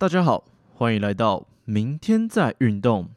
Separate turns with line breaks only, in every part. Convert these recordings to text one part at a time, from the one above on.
大家好，欢迎来到明天再运动。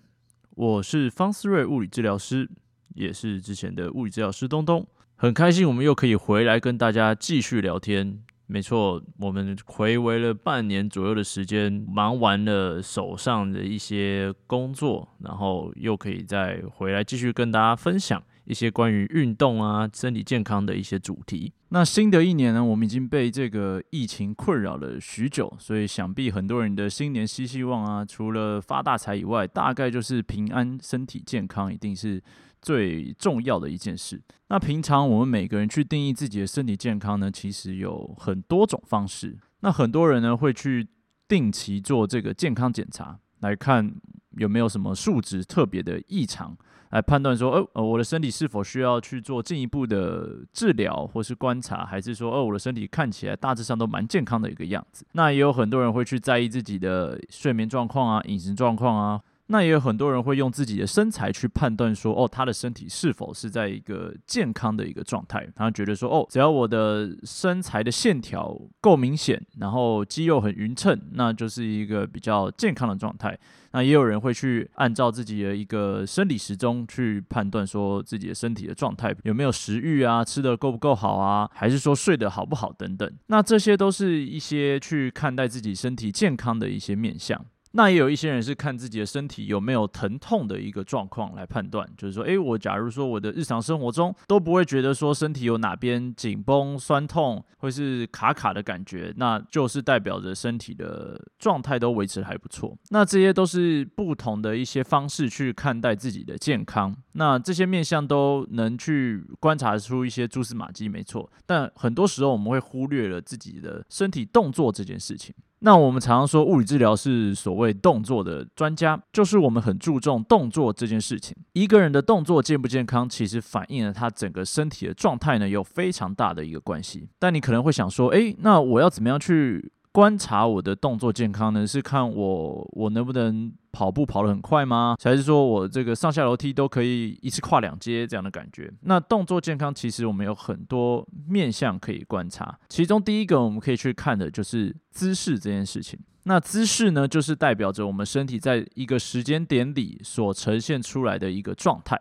我是方思睿物理治疗师，也是之前的物理治疗师东东。很开心我们又可以回来跟大家继续聊天。没错，我们回围了半年左右的时间，忙完了手上的一些工作，然后又可以再回来继续跟大家分享。一些关于运动啊、身体健康的一些主题。那新的一年呢，我们已经被这个疫情困扰了许久，所以想必很多人的新年希希望啊，除了发大财以外，大概就是平安、身体健康，一定是最重要的一件事。那平常我们每个人去定义自己的身体健康呢，其实有很多种方式。那很多人呢会去定期做这个健康检查，来看有没有什么数值特别的异常。来判断说，哦，呃，我的身体是否需要去做进一步的治疗或是观察，还是说，哦，我的身体看起来大致上都蛮健康的一个样子。那也有很多人会去在意自己的睡眠状况啊、饮食状况啊。那也有很多人会用自己的身材去判断说，哦，他的身体是否是在一个健康的一个状态。他觉得说，哦，只要我的身材的线条够明显，然后肌肉很匀称，那就是一个比较健康的状态。那也有人会去按照自己的一个生理时钟去判断，说自己的身体的状态有没有食欲啊，吃的够不够好啊，还是说睡得好不好等等。那这些都是一些去看待自己身体健康的一些面相。那也有一些人是看自己的身体有没有疼痛的一个状况来判断，就是说，诶，我假如说我的日常生活中都不会觉得说身体有哪边紧绷、酸痛，或是卡卡的感觉，那就是代表着身体的状态都维持还不错。那这些都是不同的一些方式去看待自己的健康。那这些面相都能去观察出一些蛛丝马迹，没错。但很多时候我们会忽略了自己的身体动作这件事情。那我们常常说物理治疗是所谓动作的专家，就是我们很注重动作这件事情。一个人的动作健不健康，其实反映了他整个身体的状态呢，有非常大的一个关系。但你可能会想说，诶，那我要怎么样去？观察我的动作健康呢，是看我我能不能跑步跑得很快吗？还是说我这个上下楼梯都可以一次跨两阶这样的感觉？那动作健康其实我们有很多面向可以观察，其中第一个我们可以去看的就是姿势这件事情。那姿势呢，就是代表着我们身体在一个时间点里所呈现出来的一个状态。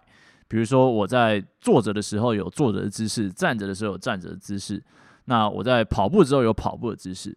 比如说我在坐着的时候有坐着的姿势，站着的时候有站着的姿势。那我在跑步之后有跑步的姿势。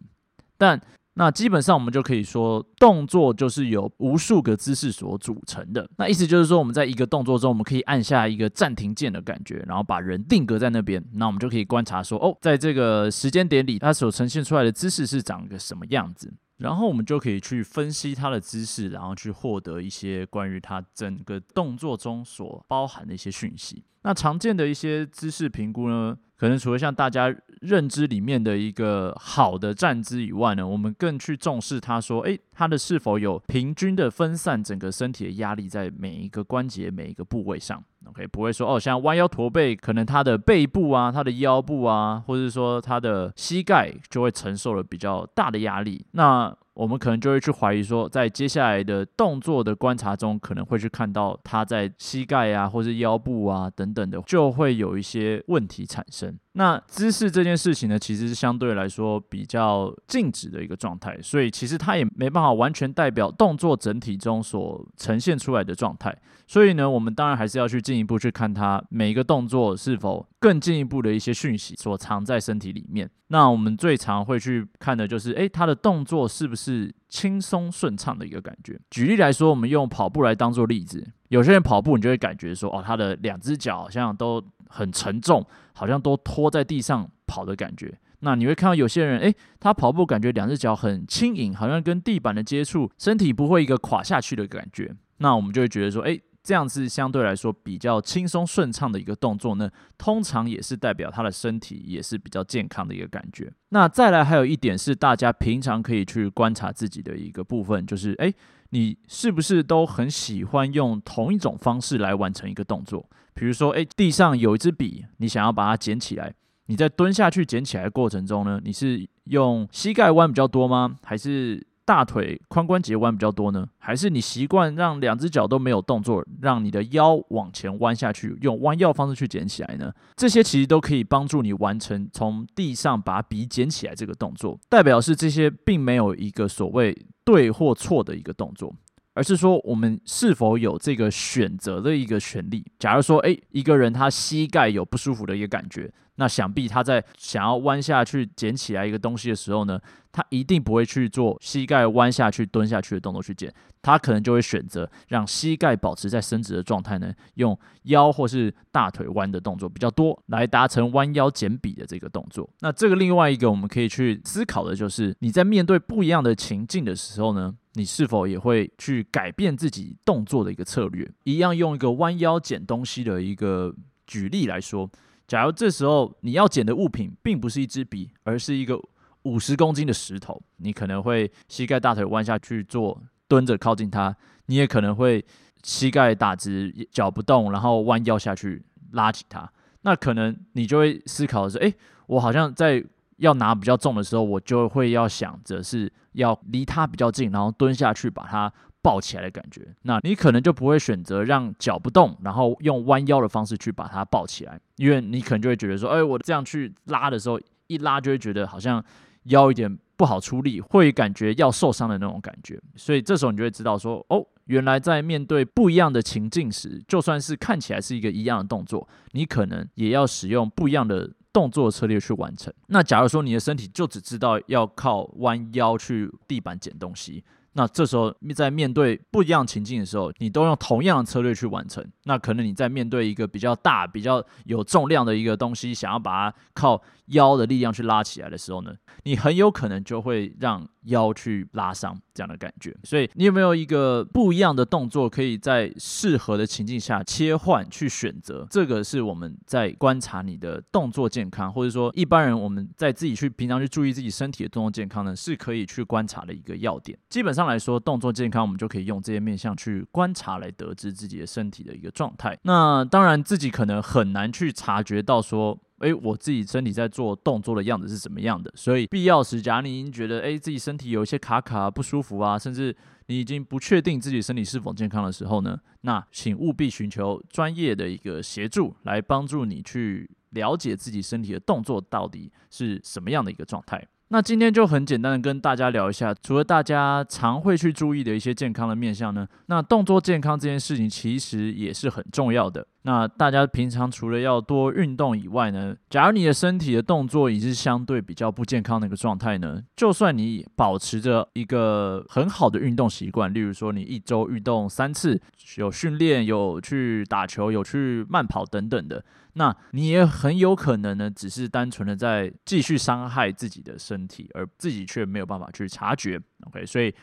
但那基本上我们就可以说，动作就是由无数个姿势所组成的。那意思就是说，我们在一个动作中，我们可以按下一个暂停键的感觉，然后把人定格在那边。那我们就可以观察说，哦，在这个时间点里，它所呈现出来的姿势是长个什么样子。然后我们就可以去分析它的姿势，然后去获得一些关于它整个动作中所包含的一些讯息。那常见的一些姿势评估呢？可能除了像大家认知里面的一个好的站姿以外呢，我们更去重视他说，诶，他的是否有平均的分散整个身体的压力在每一个关节、每一个部位上。OK，不会说哦，像弯腰驼背，可能他的背部啊、他的腰部啊，或者说他的膝盖就会承受了比较大的压力。那我们可能就会去怀疑说，在接下来的动作的观察中，可能会去看到他在膝盖啊，或是腰部啊等等的，就会有一些问题产生。那姿势这件事情呢，其实是相对来说比较静止的一个状态，所以其实它也没办法完全代表动作整体中所呈现出来的状态。所以呢，我们当然还是要去进一步去看它每一个动作是否更进一步的一些讯息所藏在身体里面。那我们最常会去看的就是，诶，它的动作是不是轻松顺畅的一个感觉。举例来说，我们用跑步来当做例子，有些人跑步，你就会感觉说，哦，他的两只脚好像都。很沉重，好像都拖在地上跑的感觉。那你会看到有些人，诶，他跑步感觉两只脚很轻盈，好像跟地板的接触，身体不会一个垮下去的感觉。那我们就会觉得说，诶，这样子相对来说比较轻松顺畅的一个动作呢。通常也是代表他的身体也是比较健康的一个感觉。那再来还有一点是大家平常可以去观察自己的一个部分，就是诶，你是不是都很喜欢用同一种方式来完成一个动作？比如说，诶，地上有一支笔，你想要把它捡起来，你在蹲下去捡起来的过程中呢，你是用膝盖弯比较多吗？还是大腿髋关节弯比较多呢？还是你习惯让两只脚都没有动作，让你的腰往前弯下去，用弯腰方式去捡起来呢？这些其实都可以帮助你完成从地上把笔捡起来这个动作，代表是这些并没有一个所谓。对或错的一个动作。而是说，我们是否有这个选择的一个权利？假如说，诶，一个人他膝盖有不舒服的一个感觉，那想必他在想要弯下去捡起来一个东西的时候呢，他一定不会去做膝盖弯下去、蹲下去的动作去捡，他可能就会选择让膝盖保持在伸直的状态呢，用腰或是大腿弯的动作比较多，来达成弯腰捡笔的这个动作。那这个另外一个我们可以去思考的就是，你在面对不一样的情境的时候呢？你是否也会去改变自己动作的一个策略？一样用一个弯腰捡东西的一个举例来说，假如这时候你要捡的物品并不是一支笔，而是一个五十公斤的石头，你可能会膝盖大腿弯下去做蹲着靠近它，你也可能会膝盖打直脚不动，然后弯腰下去拉起它。那可能你就会思考的是：诶，我好像在。要拿比较重的时候，我就会要想着是要离它比较近，然后蹲下去把它抱起来的感觉。那你可能就不会选择让脚不动，然后用弯腰的方式去把它抱起来，因为你可能就会觉得说，哎，我这样去拉的时候，一拉就会觉得好像腰有点不好出力，会感觉要受伤的那种感觉。所以这时候你就会知道说，哦，原来在面对不一样的情境时，就算是看起来是一个一样的动作，你可能也要使用不一样的。动作策略去完成。那假如说你的身体就只知道要靠弯腰去地板捡东西，那这时候在面对不一样情境的时候，你都用同样的策略去完成，那可能你在面对一个比较大、比较有重量的一个东西，想要把它靠腰的力量去拉起来的时候呢，你很有可能就会让。腰去拉伤这样的感觉，所以你有没有一个不一样的动作，可以在适合的情境下切换去选择？这个是我们在观察你的动作健康，或者说一般人我们在自己去平常去注意自己身体的动作健康呢，是可以去观察的一个要点。基本上来说，动作健康我们就可以用这些面向去观察来得知自己的身体的一个状态。那当然自己可能很难去察觉到说。诶，我自己身体在做动作的样子是怎么样的？所以必要时，假如你已经觉得诶自己身体有一些卡卡不舒服啊，甚至你已经不确定自己身体是否健康的时候呢，那请务必寻求专业的一个协助，来帮助你去了解自己身体的动作到底是什么样的一个状态。那今天就很简单的跟大家聊一下，除了大家常会去注意的一些健康的面相呢，那动作健康这件事情其实也是很重要的。那大家平常除了要多运动以外呢，假如你的身体的动作已是相对比较不健康的一个状态呢，就算你保持着一个很好的运动习惯，例如说你一周运动三次，有训练、有去打球、有去慢跑等等的。那你也很有可能呢，只是单纯的在继续伤害自己的身体，而自己却没有办法去察觉。OK，所以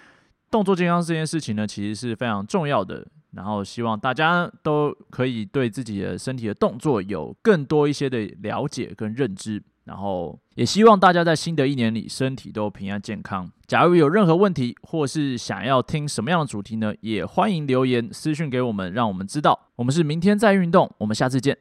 动作健康这件事情呢，其实是非常重要的。然后希望大家都可以对自己的身体的动作有更多一些的了解跟认知。然后也希望大家在新的一年里身体都平安健康。假如有任何问题，或是想要听什么样的主题呢，也欢迎留言私讯给我们，让我们知道。我们是明天再运动，我们下次见。